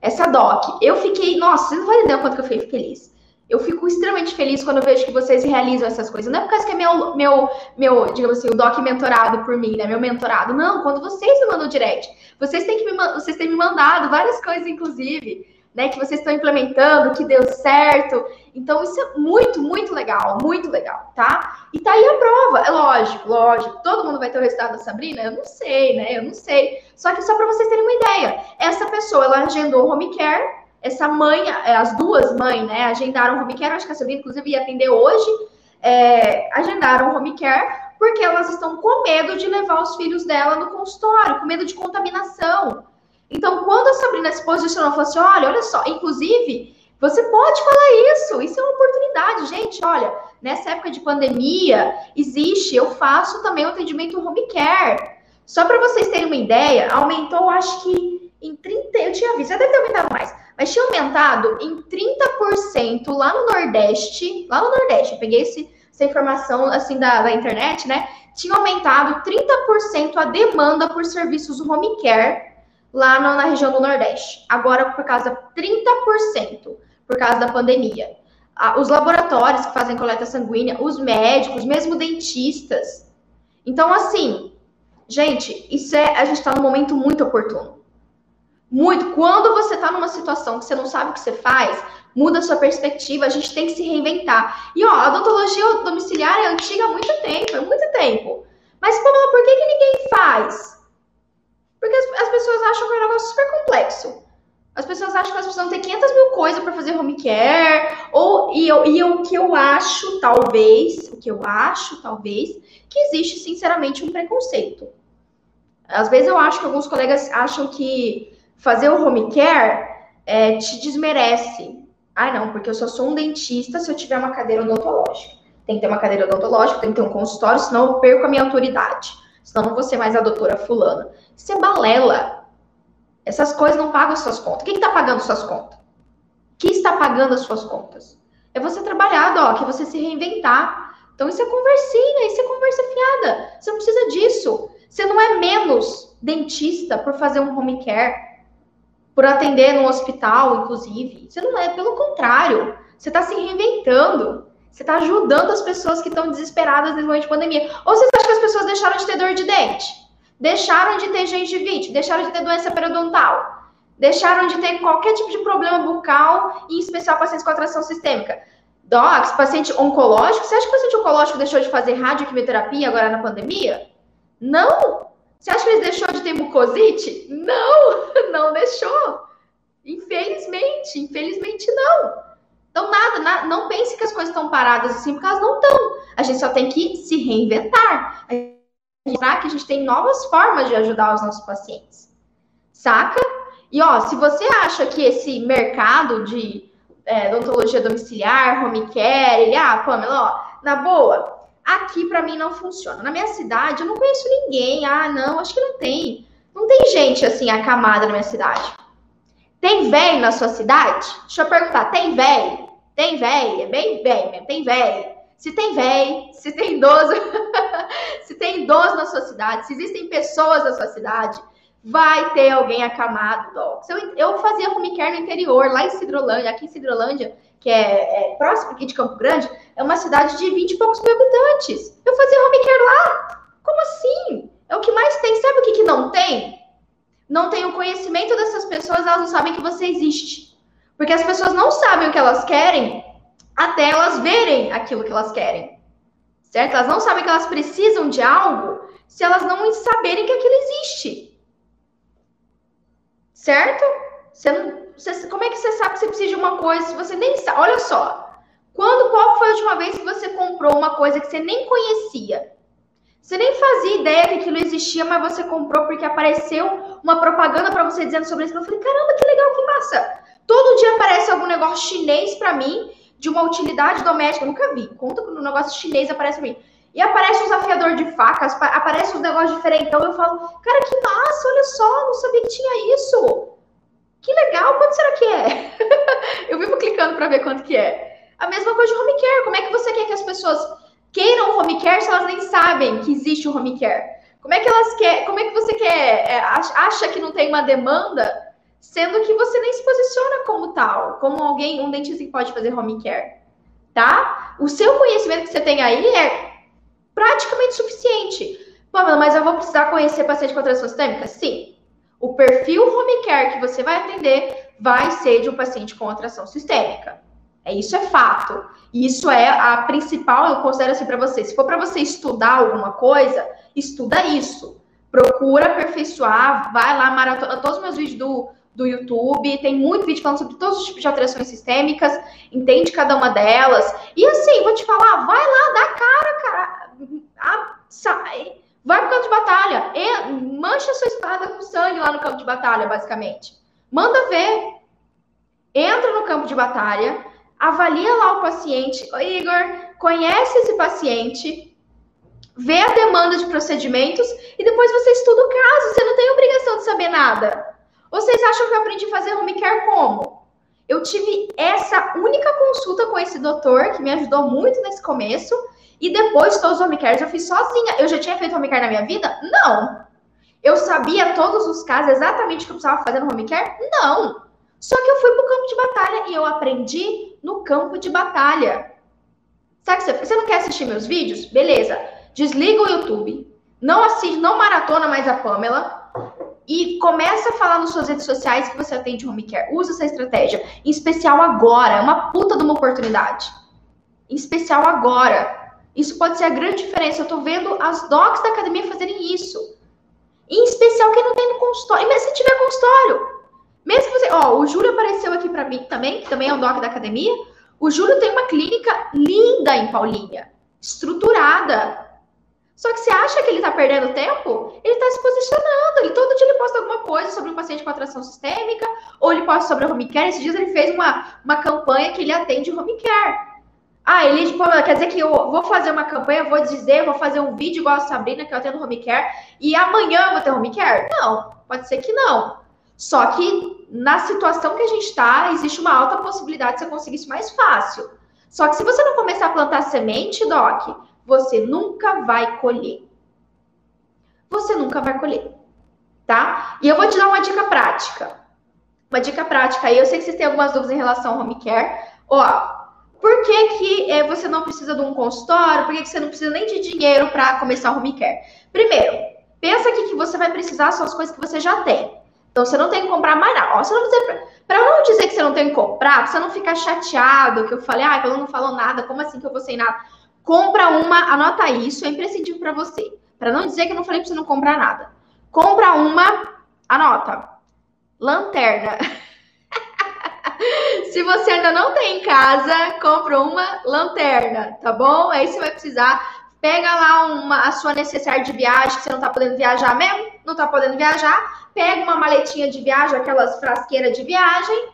Essa doc. Eu fiquei, nossa, vocês não vão entender o quanto que eu fiquei feliz. Eu fico extremamente feliz quando eu vejo que vocês realizam essas coisas. Não é por causa que é meu, meu, meu digamos assim, o doc mentorado por mim, né? Meu mentorado. Não, quando vocês me mandam direct. Vocês têm, que me, vocês têm me mandado várias coisas, inclusive, né? Que vocês estão implementando, que deu certo. Então, isso é muito, muito legal, muito legal, tá? E tá aí a prova. É lógico, lógico. Todo mundo vai ter o resultado da Sabrina? Eu não sei, né? Eu não sei. Só que só para vocês terem uma ideia. Essa pessoa, ela agendou home care essa mãe, é, as duas mães, né, agendaram home care, acho que a Sabrina, inclusive, ia atender hoje, é, agendaram home care, porque elas estão com medo de levar os filhos dela no consultório, com medo de contaminação. Então, quando a Sabrina se posicionou, falou assim: olha, olha só, inclusive, você pode falar isso, isso é uma oportunidade, gente. Olha, nessa época de pandemia, existe, eu faço também o atendimento home care. Só para vocês terem uma ideia, aumentou, acho que em 30, eu tinha visto, até ter aumentado mais, mas tinha aumentado em 30% lá no Nordeste, lá no Nordeste, eu peguei esse, essa informação assim da, da internet, né? Tinha aumentado 30% a demanda por serviços home care lá na, na região do Nordeste. Agora, por causa 30%, por causa da pandemia. os laboratórios que fazem coleta sanguínea, os médicos, mesmo dentistas, Então, assim, gente, isso é. A gente está num momento muito oportuno. Muito. Quando você está numa situação que você não sabe o que você faz, muda a sua perspectiva, a gente tem que se reinventar. E ó, a odontologia domiciliar é antiga há muito tempo, é muito tempo. Mas, Pamela, por que, que ninguém faz? Porque as, as, pessoas acham que é um negócio super complexo. As pessoas acham que elas precisam ter 500 mil coisas para fazer home care. Ou, e, eu, e o que eu acho, talvez, o que eu acho, talvez, que existe, sinceramente, um preconceito. Às vezes eu acho que alguns colegas acham que fazer o home care é, te desmerece. Ah, não, porque eu só sou um dentista se eu tiver uma cadeira odontológica. Tem que ter uma cadeira odontológica, tem que ter um consultório, senão eu perco a minha autoridade. Senão não vou ser mais a doutora fulana. Isso é balela. Essas coisas não pagam as suas contas. Quem está pagando suas contas? Quem está pagando as suas contas? É você trabalhar, que é você se reinventar. Então isso é conversinha, isso é conversa fiada. Você não precisa disso. Você não é menos dentista por fazer um home care, por atender no hospital, inclusive. Você não é, pelo contrário. Você está se reinventando. Você está ajudando as pessoas que estão desesperadas nesse momento de pandemia. Ou você acha que as pessoas deixaram de ter dor de dente? Deixaram de ter gengivite? Deixaram de ter doença periodontal? Deixaram de ter qualquer tipo de problema bucal, em especial pacientes com atração sistêmica? Docs, paciente oncológico, você acha que o paciente oncológico deixou de fazer radioquimioterapia agora na pandemia? Não! Você acha que ele deixou de ter mucosite? Não, não deixou. Infelizmente, infelizmente não. Então, nada, não pense que as coisas estão paradas assim, porque elas não estão. A gente só tem que se reinventar. Mostrar que a gente tem novas formas de ajudar os nossos pacientes. Saca? E ó, se você acha que esse mercado de é, odontologia domiciliar, home care, ele, ah, Pamela, ó, na boa, aqui para mim não funciona. Na minha cidade, eu não conheço ninguém. Ah, não, acho que não tem. Não tem gente assim acamada na minha cidade. Tem velho na sua cidade? Deixa eu perguntar, tem velho? Tem velho? É bem velho, tem velho. Se tem velho, se tem idoso, se tem idoso na sua cidade, se existem pessoas na sua cidade, vai ter alguém acamado. Eu, eu fazia home care no interior, lá em Cidrolândia, aqui em Cidrolândia, que é, é, próximo aqui de Campo Grande, é uma cidade de 20 e poucos mil habitantes. Eu fazia home care lá. Como assim? É o que mais tem. Sabe o que, que não tem? Não tem o conhecimento dessas pessoas, elas não sabem que você existe. Porque as pessoas não sabem o que elas querem até elas verem aquilo que elas querem. Certo? Elas não sabem que elas precisam de algo se elas não saberem que aquilo existe. Certo? Você não, você, como é que você sabe que você precisa de uma coisa se você nem sabe? Olha só. Quando, qual foi a última vez que você comprou uma coisa que você nem conhecia? Você nem fazia ideia que aquilo existia, mas você comprou porque apareceu uma propaganda para você dizendo sobre isso. Eu falei, caramba, que legal, que massa. Todo dia aparece algum negócio chinês para mim, de uma utilidade doméstica. Eu nunca vi. Conta quando um negócio chinês aparece para mim. E aparece um afiador de facas, aparece um negócio diferente. Então eu falo, cara, que massa, olha só, não sabia que tinha isso. Que legal, quanto será que é? eu vivo clicando para ver quanto que é. A mesma coisa de home care. Como é que você quer que as pessoas queiram home care se elas nem sabem que existe o home care? Como é que elas quer, como é que você quer, é, acha que não tem uma demanda, sendo que você nem se posiciona como tal, como alguém, um dentista que pode fazer home care, tá? O seu conhecimento que você tem aí é praticamente suficiente. Pamela, mas eu vou precisar conhecer paciente com atração sistêmica? Sim. O perfil home care que você vai atender vai ser de um paciente com atração sistêmica. É isso é fato. Isso é a principal, eu considero assim para você. Se for para você estudar alguma coisa, estuda isso. Procura aperfeiçoar, vai lá, maratona todos os meus vídeos do, do YouTube, tem muito vídeo falando sobre todos os tipos de alterações sistêmicas, entende cada uma delas. E assim, vou te falar, vai lá, dá cara, cara. A, sai, vai pro campo de batalha, e, mancha sua espada com sangue lá no campo de batalha, basicamente. Manda ver. Entra no campo de batalha, avalia lá o paciente. Igor, conhece esse paciente, vê a demanda de procedimentos e depois você estuda o caso. Você não tem obrigação de saber nada. Vocês acham que eu aprendi a fazer home care como? Eu tive essa única consulta com esse doutor, que me ajudou muito nesse começo, e depois todos os home cares eu fiz sozinha. Eu já tinha feito home care na minha vida? Não. Eu sabia todos os casos exatamente o que eu precisava fazer no home care? Não. Só que eu fui para o campo de batalha e eu aprendi no campo de batalha. Sabe que você, não quer assistir meus vídeos? Beleza. Desliga o YouTube, Não assiste, não maratona mais a Pamela. E começa a falar nas suas redes sociais que você atende home care. Usa essa estratégia. Em especial agora. É uma puta de uma oportunidade. Em especial agora. Isso pode ser a grande diferença. Eu tô vendo as docs da academia fazerem isso. Em especial quem não tem no consultório. E mesmo se tiver consultório. Mesmo você. Ó, o Júlio apareceu aqui para mim também, que também é um doc da academia. O Júlio tem uma clínica linda em Paulinha. Estruturada só que você acha que ele está perdendo tempo? Ele está se posicionando. Ele todo dia ele posta alguma coisa sobre um paciente com atração sistêmica, ou ele posta sobre a home care. Esses dias ele fez uma, uma campanha que ele atende home care. Ah, ele quer dizer que eu vou fazer uma campanha, vou dizer, vou fazer um vídeo igual a Sabrina, que eu atendo home care, e amanhã eu vou ter home care? Não, pode ser que não. Só que na situação que a gente está, existe uma alta possibilidade de você conseguir isso mais fácil. Só que se você não começar a plantar semente, Doc, você nunca vai colher. Você nunca vai colher, tá? E eu vou te dar uma dica prática. Uma dica prática aí, eu sei que vocês têm algumas dúvidas em relação ao home care. Ó, por que, que é, você não precisa de um consultório? Por que, que você não precisa nem de dinheiro para começar o home care? Primeiro, pensa aqui que você vai precisar são as coisas que você já tem. Então você não tem que comprar mais nada. Ó, você não para não dizer que você não tem que comprar, pra você não ficar chateado, que eu falei, ah, ela não falou nada, como assim que eu vou sem nada? Compra uma, anota isso, é imprescindível para você. Para não dizer que eu não falei para você não comprar nada. Compra uma, anota. Lanterna. Se você ainda não tem em casa, compra uma lanterna, tá bom? Aí você vai precisar. Pega lá uma, a sua necessidade de viagem, que você não tá podendo viajar mesmo, não tá podendo viajar. Pega uma maletinha de viagem, aquelas frasqueiras de viagem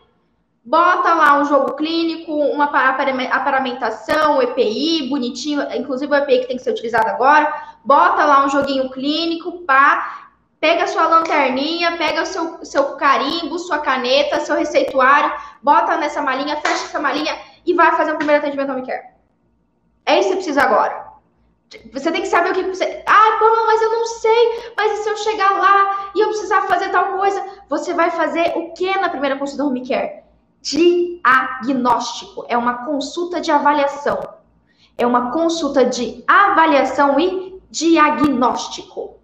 bota lá um jogo clínico, uma aparamentação, EPI, bonitinho, inclusive o EPI que tem que ser utilizado agora, bota lá um joguinho clínico, pá, pega sua lanterninha, pega o seu, seu carimbo, sua caneta, seu receituário, bota nessa malinha, fecha essa malinha e vai fazer o primeiro atendimento home care. É isso que você precisa agora. Você tem que saber o que você. Ah, pô, mas eu não sei. Mas e se eu chegar lá e eu precisar fazer tal coisa? Você vai fazer o que na primeira consulta home care? diagnóstico, é uma consulta de avaliação. É uma consulta de avaliação e diagnóstico.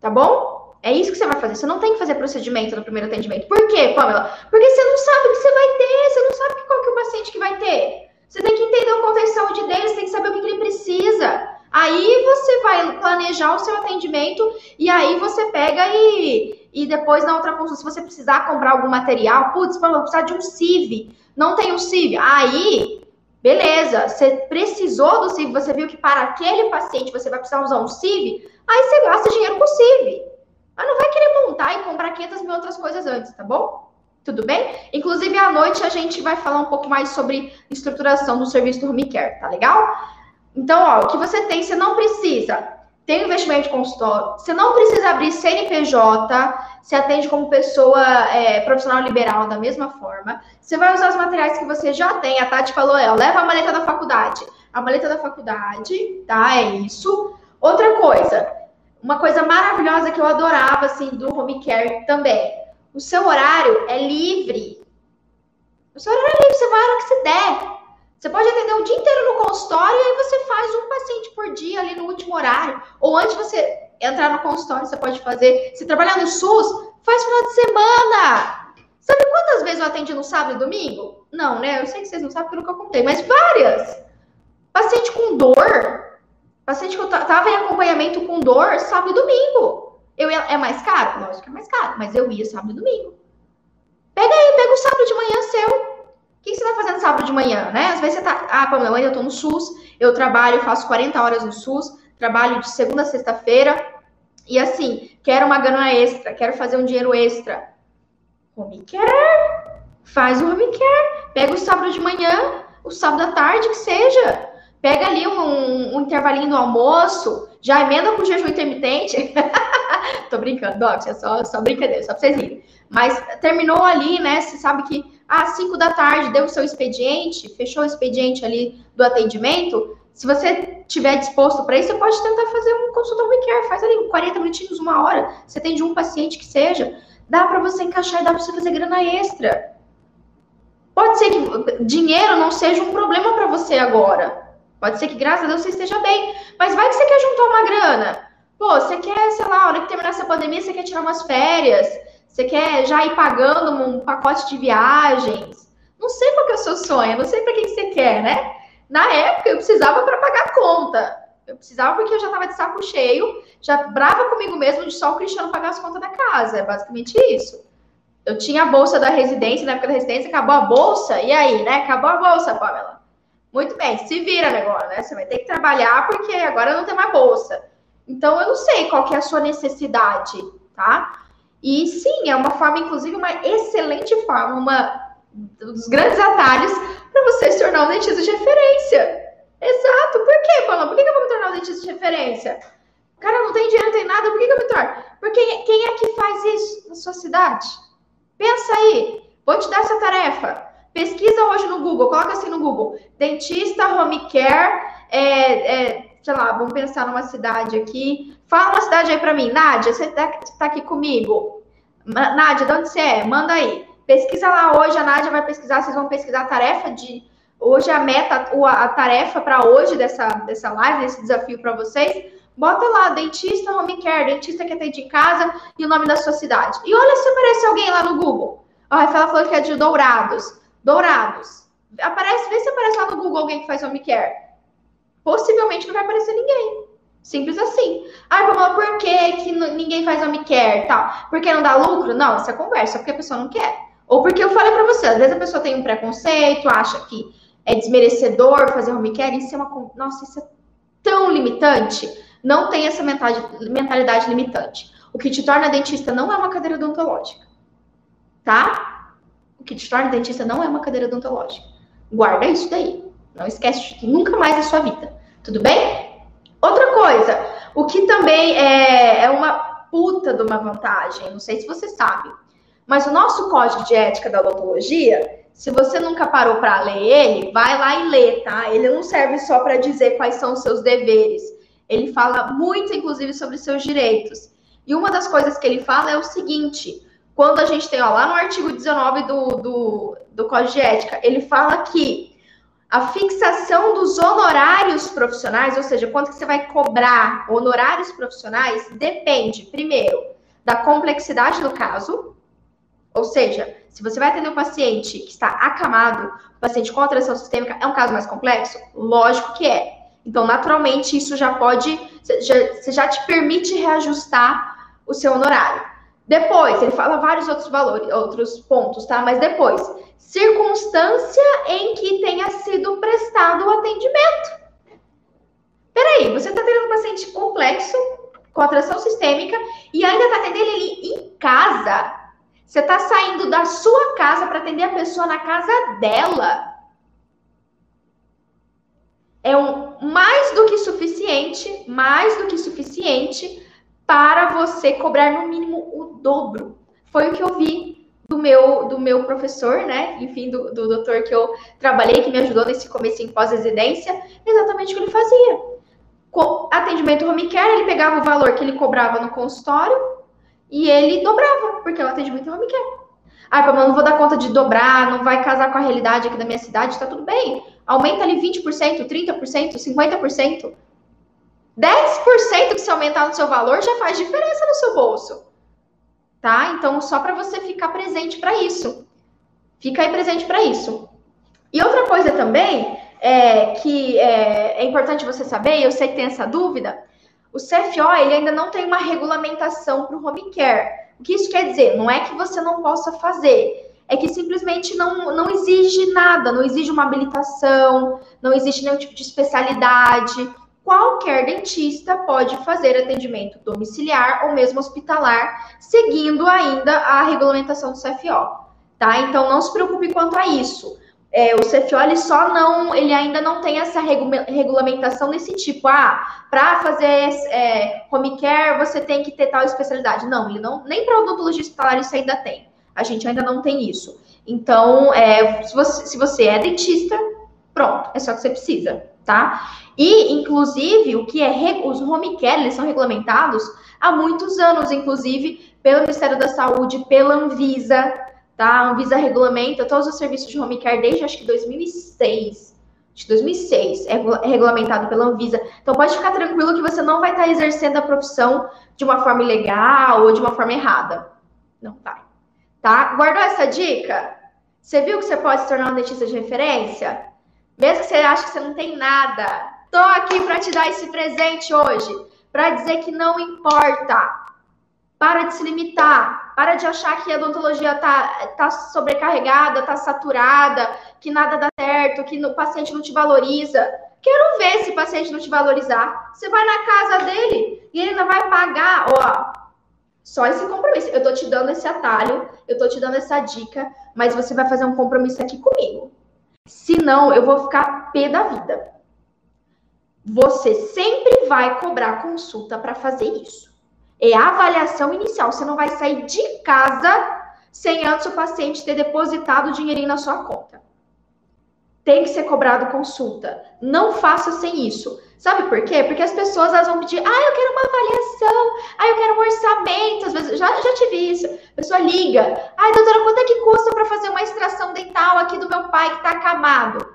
Tá bom? É isso que você vai fazer. Você não tem que fazer procedimento no primeiro atendimento. Por quê, Pamela? Porque você não sabe o que você vai ter, você não sabe qual que é o paciente que vai ter. Você tem que entender o contexto de saúde dele, você tem que saber o que ele precisa. Aí você vai planejar o seu atendimento e aí você pega e, e depois na outra consulta, se você precisar comprar algum material, putz, vou precisar de um CIV, não tem um CIV. Aí, beleza, você precisou do CIV, você viu que para aquele paciente você vai precisar usar um CIV, aí você gasta dinheiro com o CIV. Mas não vai querer montar e comprar 500 mil outras coisas antes, tá bom? Tudo bem? Inclusive, à noite a gente vai falar um pouco mais sobre estruturação do serviço do home care, tá legal? Então, ó, o que você tem, você não precisa ter investimento de consultório, você não precisa abrir CNPJ, você atende como pessoa é, profissional liberal da mesma forma. Você vai usar os materiais que você já tem. A Tati falou, é, leva a maleta da faculdade. A maleta da faculdade, tá? É isso. Outra coisa, uma coisa maravilhosa que eu adorava, assim, do home care também. O seu horário é livre. O seu horário é livre, você vai a hora que você der. Você pode atender o dia inteiro no consultório e aí você faz um paciente por dia ali no último horário. Ou antes de você entrar no consultório, você pode fazer. Se trabalhar no SUS, faz final de semana. Sabe quantas vezes eu atendi no sábado e domingo? Não, né? Eu sei que vocês não sabem porque eu nunca contei, mas várias. Paciente com dor. Paciente que eu tava em acompanhamento com dor sábado e domingo. Eu ia, é mais caro? Lógico que é mais caro, mas eu ia sábado e domingo. Pega aí, pega o sábado de manhã seu o que você está fazendo sábado de manhã, né? Às vezes você está, ah, Pamela, eu estou no SUS, eu trabalho, faço 40 horas no SUS, trabalho de segunda a sexta-feira, e assim, quero uma grana extra, quero fazer um dinheiro extra. Home care, faz o home care, pega o sábado de manhã, o sábado à tarde, que seja. Pega ali um, um, um intervalinho no almoço, já emenda com jejum intermitente. Tô brincando, Docs, é só, só brincadeira, só pra vocês rirem. Mas terminou ali, né? Você sabe que às 5 da tarde deu o seu expediente, fechou o expediente ali do atendimento. Se você estiver disposto para isso, você pode tentar fazer um consulta home care, faz ali 40 minutinhos, uma hora. Você tem de um paciente que seja. Dá para você encaixar e dá para você fazer grana extra. Pode ser que dinheiro não seja um problema para você agora. Pode ser que, graças a Deus, você esteja bem. Mas vai que você quer juntar uma grana. Pô, você quer, sei lá, a hora que terminar essa pandemia, você quer tirar umas férias, você quer já ir pagando um pacote de viagens. Não sei qual que é o seu sonho, não sei para que, que você quer, né? Na época, eu precisava para pagar conta. Eu precisava porque eu já estava de saco cheio, já brava comigo mesmo de só o Cristiano pagar as contas da casa. É basicamente isso. Eu tinha a bolsa da residência, na época da residência, acabou a bolsa, e aí, né? Acabou a bolsa, Pamela. Muito bem, se vira agora, né? Você vai ter que trabalhar porque agora não tem mais bolsa. Então, eu não sei qual que é a sua necessidade, tá? E sim, é uma forma, inclusive, uma excelente forma, uma dos grandes atalhos para você se tornar um dentista de referência. Exato. Por quê, Paula? Por que eu vou me tornar um dentista de referência? O cara não tem dinheiro, não tem nada, por que eu me torno? Porque quem é que faz isso na sua cidade? Pensa aí. Vou te dar essa tarefa. Pesquisa hoje no Google, coloca assim no Google. Dentista, home care, é, é, sei lá, vamos pensar numa cidade aqui. Fala uma cidade aí para mim. Nádia, você está tá aqui comigo? Nádia, de onde você é? Manda aí. Pesquisa lá hoje, a Nádia vai pesquisar, vocês vão pesquisar a tarefa de. Hoje a meta, a tarefa para hoje dessa, dessa live, desse desafio para vocês. Bota lá, dentista home care, dentista que atende em casa e o nome da sua cidade. E olha se aparece alguém lá no Google. A Rafaela falou que é de Dourados. Dourados. Aparece, vê se aparece lá no Google alguém que faz home care. Possivelmente não vai aparecer ninguém. Simples assim. Ai, Pamela, por que, que ninguém faz home care tal? Porque não dá lucro? Não, essa é conversa, porque a pessoa não quer. Ou porque eu falei para você, às vezes a pessoa tem um preconceito, acha que é desmerecedor fazer home care, isso é uma. Nossa, isso é tão limitante não tem essa mentalidade limitante. O que te torna dentista não é uma cadeira odontológica. Tá? O que te torna dentista não é uma cadeira odontológica. Guarda isso daí. Não esquece de nunca mais da sua vida. Tudo bem? Outra coisa, o que também é, é uma puta de uma vantagem, não sei se você sabe, mas o nosso código de ética da odontologia, se você nunca parou para ler ele, vai lá e lê, tá? Ele não serve só para dizer quais são os seus deveres ele fala muito, inclusive, sobre seus direitos. E uma das coisas que ele fala é o seguinte: quando a gente tem ó, lá no artigo 19 do, do, do Código de Ética, ele fala que a fixação dos honorários profissionais, ou seja, quanto que você vai cobrar honorários profissionais, depende, primeiro, da complexidade do caso, ou seja, se você vai atender um paciente que está acamado, um paciente com alteração sistêmica, é um caso mais complexo? Lógico que é. Então, naturalmente, isso já pode, já, já te permite reajustar o seu honorário. Depois, ele fala vários outros valores, outros pontos, tá? Mas depois, circunstância em que tenha sido prestado o atendimento. Peraí, você está tendo um paciente complexo, com atração sistêmica, e ainda está atendendo ele em casa. Você está saindo da sua casa para atender a pessoa na casa dela é um mais do que suficiente, mais do que suficiente para você cobrar no mínimo o dobro. Foi o que eu vi do meu do meu professor, né? Enfim, do, do doutor que eu trabalhei, que me ajudou nesse começo em pós-residência, exatamente o que ele fazia. Com atendimento home care, ele pegava o valor que ele cobrava no consultório e ele dobrava, porque é o atendimento home care. Ah, Pamela, não vou dar conta de dobrar, não vai casar com a realidade aqui da minha cidade, tá tudo bem. Aumenta ali 20%, 30%, 50%. 10% que se aumentar no seu valor já faz diferença no seu bolso. Tá? Então, só para você ficar presente para isso. Fica aí presente para isso. E outra coisa também é que é, é importante você saber, eu sei que tem essa dúvida, o CFO ele ainda não tem uma regulamentação para o home care. O que isso quer dizer? Não é que você não possa fazer, é que simplesmente não, não exige nada, não exige uma habilitação, não existe nenhum tipo de especialidade. Qualquer dentista pode fazer atendimento domiciliar ou mesmo hospitalar, seguindo ainda a regulamentação do CFO, tá? Então não se preocupe quanto a isso. É, o CFO ele só não, ele ainda não tem essa regu regulamentação desse tipo. Ah, para fazer é, home care você tem que ter tal especialidade. Não, ele não, nem para odontologia hospitalar isso ainda tem. A gente ainda não tem isso. Então, é, se, você, se você é dentista, pronto, é só que você precisa, tá? E, inclusive, o que é os home care, eles são regulamentados há muitos anos, inclusive, pelo Ministério da Saúde, pela Anvisa, tá? A Anvisa regulamenta todos os serviços de home care desde acho que 2006. de 2006, é, é regulamentado pela Anvisa. Então pode ficar tranquilo que você não vai estar exercendo a profissão de uma forma ilegal ou de uma forma errada. Não vai. Tá? Guardou essa dica? Você viu que você pode se tornar um dentista de referência? Mesmo que você ache que você não tem nada. Tô aqui para te dar esse presente hoje, para dizer que não importa. Para de se limitar. Para de achar que a odontologia tá, tá sobrecarregada, tá saturada, que nada dá certo, que o paciente não te valoriza. Quero ver se o paciente não te valorizar. Você vai na casa dele e ele ainda vai pagar, ó, só esse compromisso. Eu tô te dando esse atalho, eu tô te dando essa dica, mas você vai fazer um compromisso aqui comigo. Senão, eu vou ficar pé da vida. Você sempre vai cobrar consulta para fazer isso. É a avaliação inicial. Você não vai sair de casa sem antes o paciente ter depositado o dinheirinho na sua conta. Tem que ser cobrado consulta. Não faça sem isso. Sabe por quê? Porque as pessoas elas vão pedir, ah, eu quero uma avaliação, ah, eu quero um orçamento. Às vezes, já, já tive isso. A pessoa liga, ah, doutora, quanto é que custa para fazer uma extração dental aqui do meu pai que está acamado?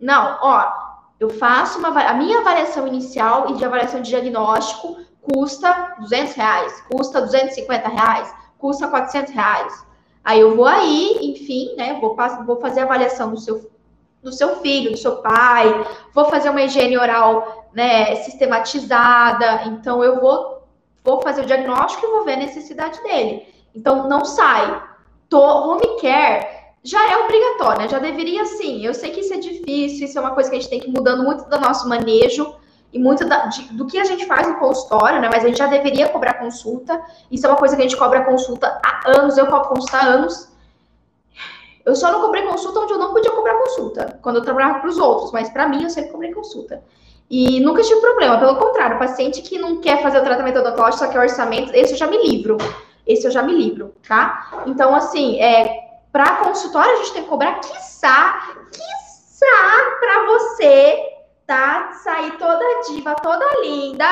Não, ó, eu faço uma a minha avaliação inicial e de avaliação de diagnóstico custa 200 reais, custa 250 reais, custa 400 reais. Aí eu vou aí, enfim, né, vou, vou fazer a avaliação do seu, do seu filho, do seu pai, vou fazer uma higiene oral, né, sistematizada, então eu vou, vou fazer o diagnóstico e vou ver a necessidade dele. Então, não sai. Tô, home care já é obrigatório, né? Já deveria sim. Eu sei que isso é difícil, isso é uma coisa que a gente tem que ir mudando muito do nosso manejo, e muito da, de, do que a gente faz no consultório, né? Mas a gente já deveria cobrar consulta. Isso é uma coisa que a gente cobra consulta há anos, eu cobro consulta há anos. Eu só não cobrei consulta onde eu não podia cobrar consulta, quando eu trabalhava para os outros, mas para mim eu sempre cobrei consulta. E nunca tive problema, pelo contrário, o paciente que não quer fazer o tratamento odontológico, só quer orçamento, esse eu já me livro. Esse eu já me livro, tá? Então, assim, é, para consultório a gente tem que cobrar, quiçá, quiçá para você tá? Sair toda diva, toda linda,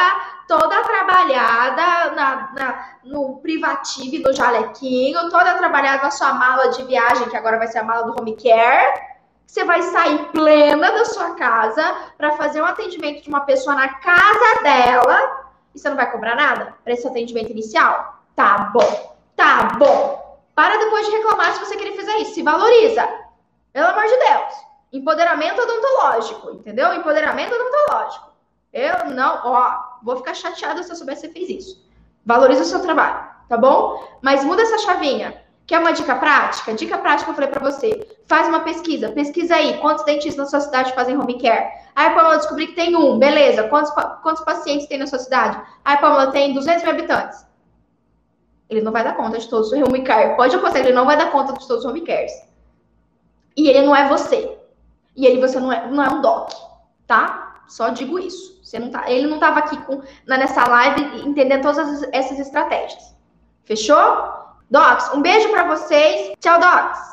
toda trabalhada na, na, no privativo do jalequinho, toda trabalhada na sua mala de viagem, que agora vai ser a mala do home care. Você vai sair plena da sua casa para fazer um atendimento de uma pessoa na casa dela e você não vai cobrar nada para esse atendimento inicial? Tá bom, tá bom. Para depois de reclamar se você querer fazer isso. Se valoriza. Pelo amor de Deus. Empoderamento odontológico, entendeu? Empoderamento odontológico. Eu não, ó, vou ficar chateada se eu souber que você fez isso. Valoriza o seu trabalho, tá bom? Mas muda essa chavinha. Quer uma dica prática? Dica prática eu falei para você. Faz uma pesquisa. Pesquisa aí. Quantos dentistas na sua cidade fazem home care? Aí, Pamela, descobri que tem um. Beleza. Quantos, quantos pacientes tem na sua cidade? Aí, Pamela, tem 200 mil habitantes. Ele não vai dar conta de todos os home care. Pode apostar, ele não vai dar conta de todos os home cares. E ele não é você. E ele você não é, não é um doc, tá? Só digo isso. Você não tá, ele não estava aqui com, nessa live entendendo todas essas estratégias. Fechou? Docs, um beijo para vocês. Tchau, Docs.